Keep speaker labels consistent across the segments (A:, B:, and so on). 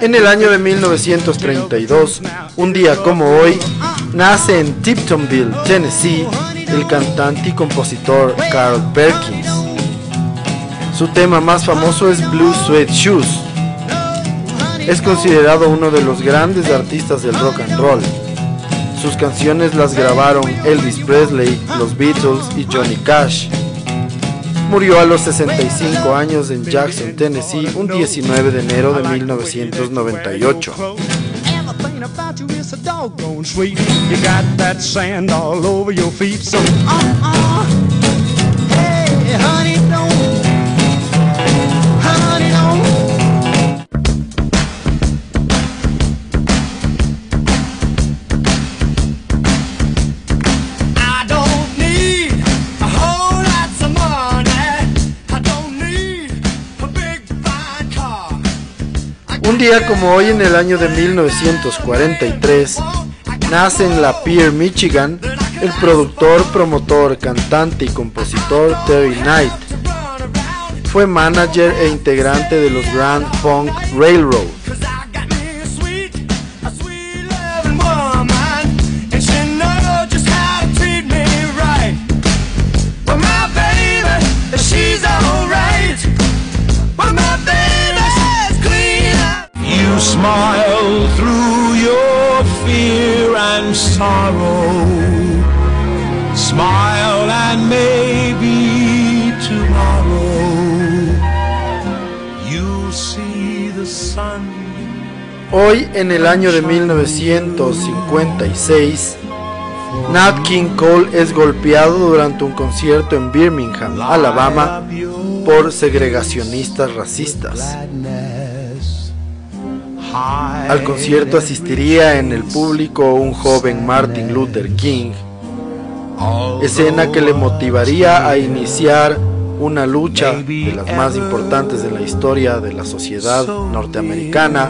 A: En el año de 1932, un día como hoy, nace en Tiptonville, Tennessee, el cantante y compositor Carl Perkins. Su tema más famoso es Blue Sweat Shoes. Es considerado uno de los grandes artistas del rock and roll. Sus canciones las grabaron Elvis Presley, los Beatles y Johnny Cash. Murió a los 65 años en Jackson, Tennessee, un 19 de enero de 1998. Día como hoy en el año de 1943, nace en La Pierre, Michigan, el productor, promotor, cantante y compositor Terry Knight. Fue manager e integrante de los Grand Funk Railroad. Hoy en el año de 1956, Nat King Cole es golpeado durante un concierto en Birmingham, Alabama, por segregacionistas racistas. Al concierto asistiría en el público un joven Martin Luther King, escena que le motivaría a iniciar una lucha de las más importantes de la historia de la sociedad norteamericana,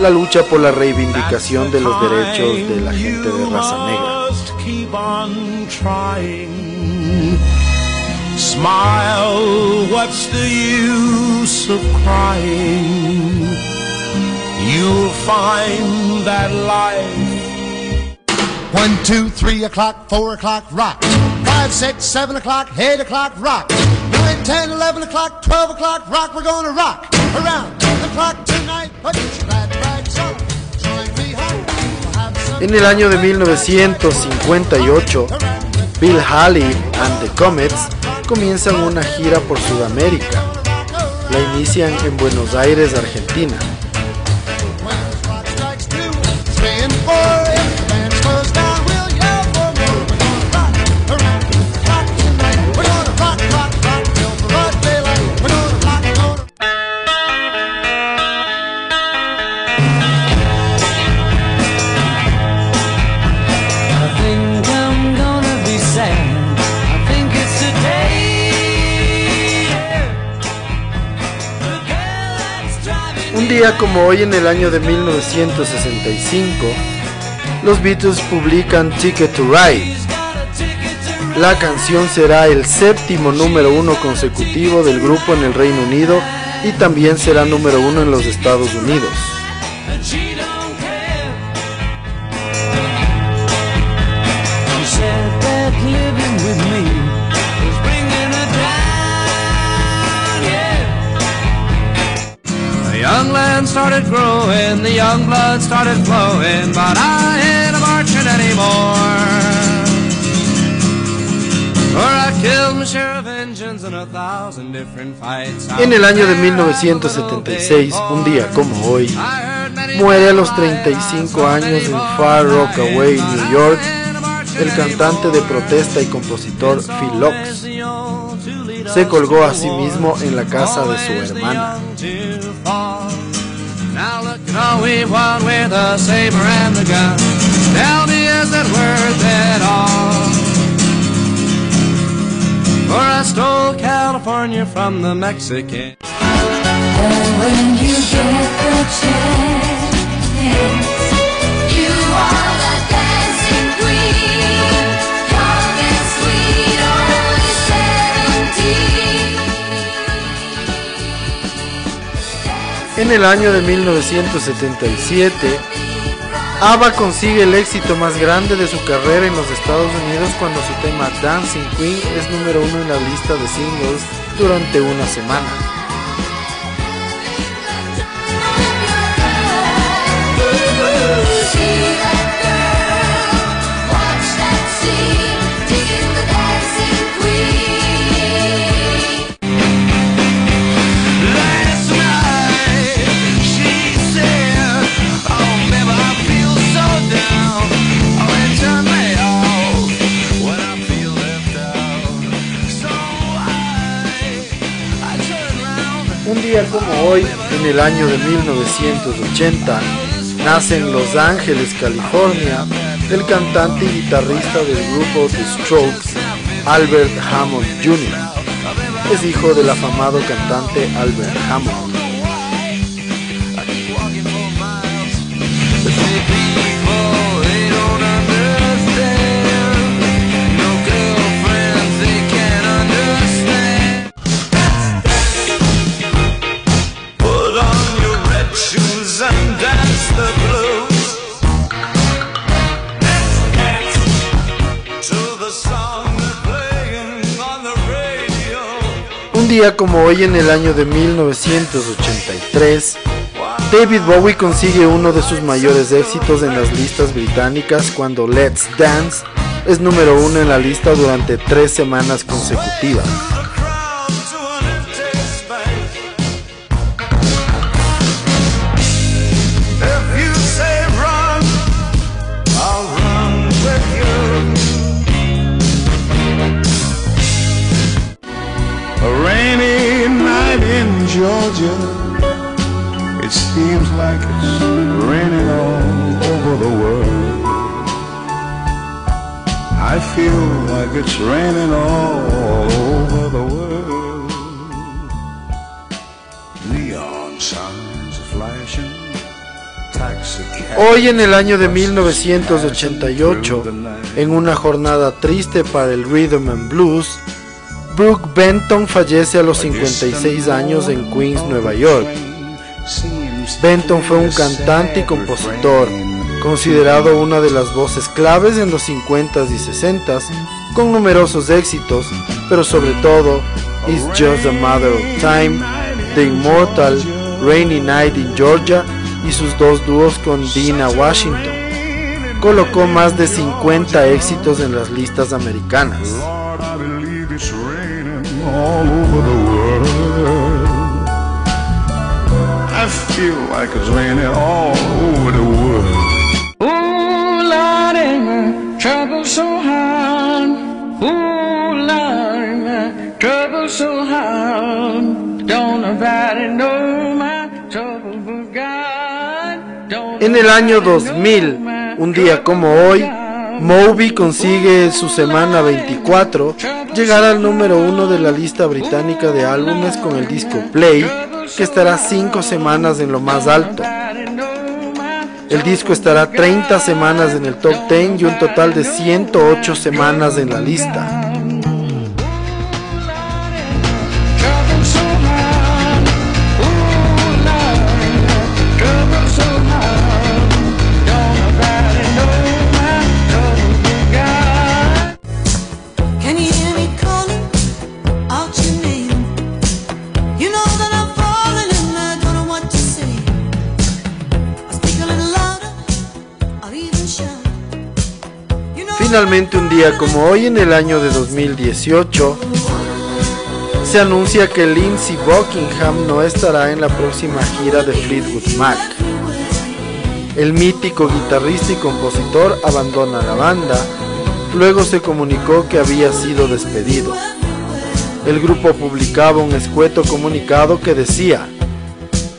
A: la lucha por la reivindicación de los derechos de la gente de raza negra.
B: Must keep on trying. Smile, what's the use of crying? You'll find that life
C: One, two, three o'clock, four o'clock, rock. Five, six, seven o'clock, eight o'clock, rock. Nine, ten, eleven o'clock, twelve o'clock, rock. We're gonna rock around the clock tonight. Put your glad rags on. Join me home. We'll have some
A: En el año de 1958, Bill Haley and the Comets comienzan una gira por Sudamérica. La inician en Buenos Aires, Argentina. Como hoy en el año de 1965, los Beatles publican Ticket to Ride. La canción será el séptimo número uno consecutivo del grupo en el Reino Unido y también será número uno en los Estados Unidos.
D: Started growing, the young blood started flowing, but I ain't marching anymore.
A: En el año de 1976, un día como hoy, muere a los 35 años en Far Rockaway, New York, el cantante de protesta y compositor Phil Locks. Se colgó a sí mismo en la casa de su hermana.
D: Now look at all we've won with the saber and the gun. Tell me, is it worth it all? For I stole California from the Mexican.
E: And when you get the chance, you are
A: En el año de 1977, ABBA consigue el éxito más grande de su carrera en los Estados Unidos cuando su tema Dancing Queen es número uno en la lista de singles durante una semana. Hoy, en el año de 1980, nace en Los Ángeles, California, el cantante y guitarrista del grupo The Strokes, Albert Hammond Jr. Es hijo del afamado cantante Albert Hammond. Un día como hoy en el año de 1983, David Bowie consigue uno de sus mayores éxitos en las listas británicas cuando Let's Dance es número uno en la lista durante tres semanas consecutivas.
F: It's raining all over the world. Neon signs flashing. Taxi cabs
A: Hoy en el año de 1988, en una jornada triste para el rhythm and blues, Brooke Benton fallece a los 56 años en Queens, Nueva York. Benton fue un cantante y compositor, considerado una de las voces claves en los 50s y 60s, con numerosos éxitos, pero sobre todo It's Just a Matter of Time, The Immortal, Rainy Night in Georgia y sus dos dúos con Dina Washington. Colocó más de 50 éxitos en las listas americanas.
D: Ooh, Lordy, trouble so. Ooh, Lordy, my trouble so hard. Don't nobody know my trouble but God. Don't
A: En el año
D: nobody
A: 2000,
D: know my
A: un día como hoy, Moby consigue su semana 24 llegar al número uno de la lista británica de álbumes con el disco Play, que estará 5 semanas en lo más alto. El disco estará 30 semanas en el top 10 y un total de 108 semanas en la lista. Finalmente un día como hoy en el año de 2018 se anuncia que Lindsey Buckingham no estará en la próxima gira de Fleetwood Mac. El mítico guitarrista y compositor abandona la banda, luego se comunicó que había sido despedido. El grupo publicaba un escueto comunicado que decía,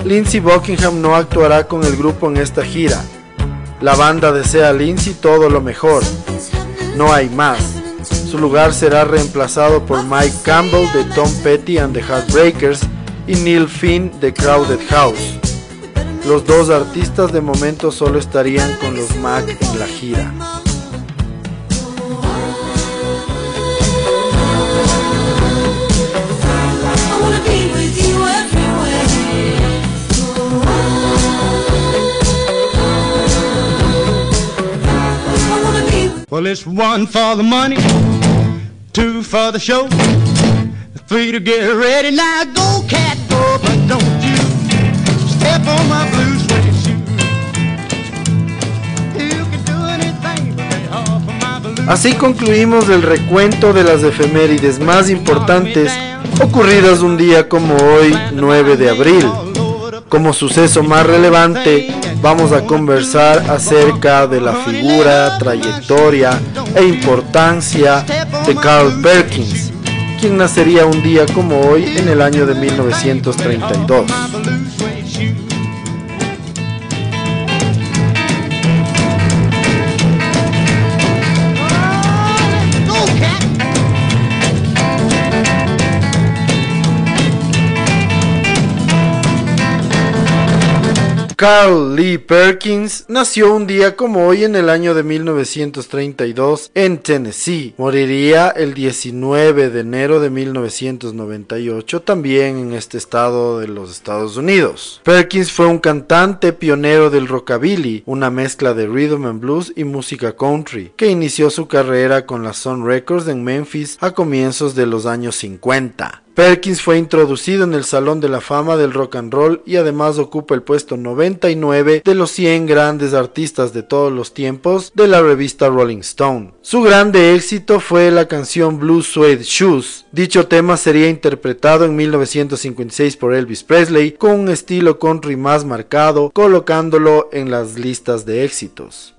A: Lindsey Buckingham no actuará con el grupo en esta gira. La banda desea a Lindsay todo lo mejor. No hay más. Su lugar será reemplazado por Mike Campbell de Tom Petty and the Heartbreakers y Neil Finn de Crowded House. Los dos artistas de momento solo estarían con los Mac en la gira.
G: It's one for the money, two for the show, three to get ready. Now go, cat, but don't you step on my blue
A: Así concluimos el recuento de las efemérides más importantes ocurridas un día como hoy, 9 de abril. Como suceso más relevante, vamos a conversar acerca de la figura, trayectoria e importancia de Carl Perkins, quien nacería un día como hoy en el año de 1932. Carl Lee Perkins nació un día como hoy en el año de 1932 en Tennessee. Moriría el 19 de enero de 1998 también en este estado de los Estados Unidos. Perkins fue un cantante pionero del rockabilly, una mezcla de rhythm and blues y música country, que inició su carrera con la Sun Records en Memphis a comienzos de los años 50. Perkins fue introducido en el Salón de la Fama del Rock and Roll y además ocupa el puesto 99 de los 100 grandes artistas de todos los tiempos de la revista Rolling Stone. Su grande éxito fue la canción Blue Suede Shoes. Dicho tema sería interpretado en 1956 por Elvis Presley con un estilo country más marcado, colocándolo en las listas de éxitos.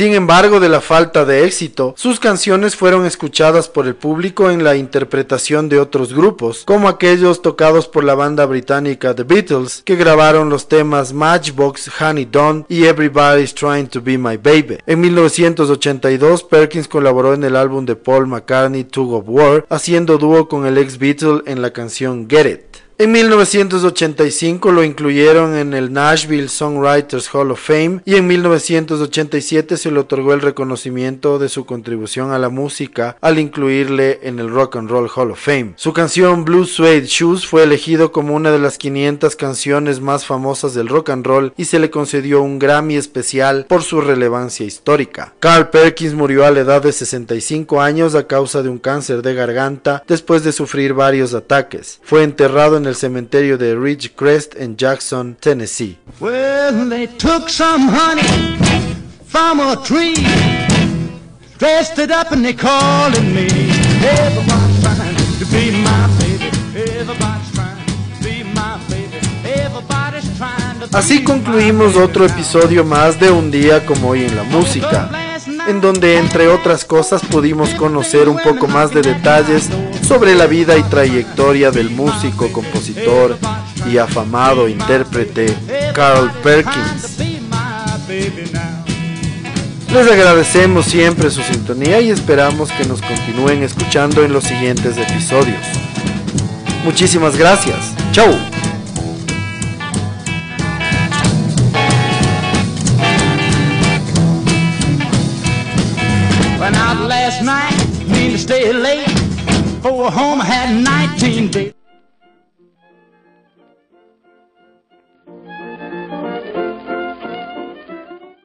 A: Sin embargo, de la falta de éxito, sus canciones fueron escuchadas por el público en la interpretación de otros grupos, como aquellos tocados por la banda británica The Beatles, que grabaron los temas Matchbox, Honey Dawn y Everybody's Trying to Be My Baby. En 1982, Perkins colaboró en el álbum de Paul McCartney Tug of War, haciendo dúo con el ex Beatle en la canción Get It. En 1985 lo incluyeron en el Nashville Songwriters Hall of Fame y en 1987 se le otorgó el reconocimiento de su contribución a la música al incluirle en el Rock and Roll Hall of Fame. Su canción Blue Suede Shoes fue elegido como una de las 500 canciones más famosas del rock and roll y se le concedió un Grammy especial por su relevancia histórica. Carl Perkins murió a la edad de 65 años a causa de un cáncer de garganta después de sufrir varios ataques. Fue enterrado en el cementerio de Ridgecrest en Jackson, Tennessee.
G: Well, they took some honey from a tree, dressed it up and they called it me. Everybody's trying to be my baby. Everybody's trying to be my baby. Everybody's trying to
A: Así concluimos otro episodio más de un día como hoy en la música, en donde entre otras cosas pudimos conocer un poco más de detalles sobre la vida y trayectoria del músico, compositor y afamado intérprete Carl Perkins. Les agradecemos siempre su sintonía y esperamos que nos continúen escuchando en los siguientes episodios. Muchísimas gracias. Chau.
G: For a home I had 19 days.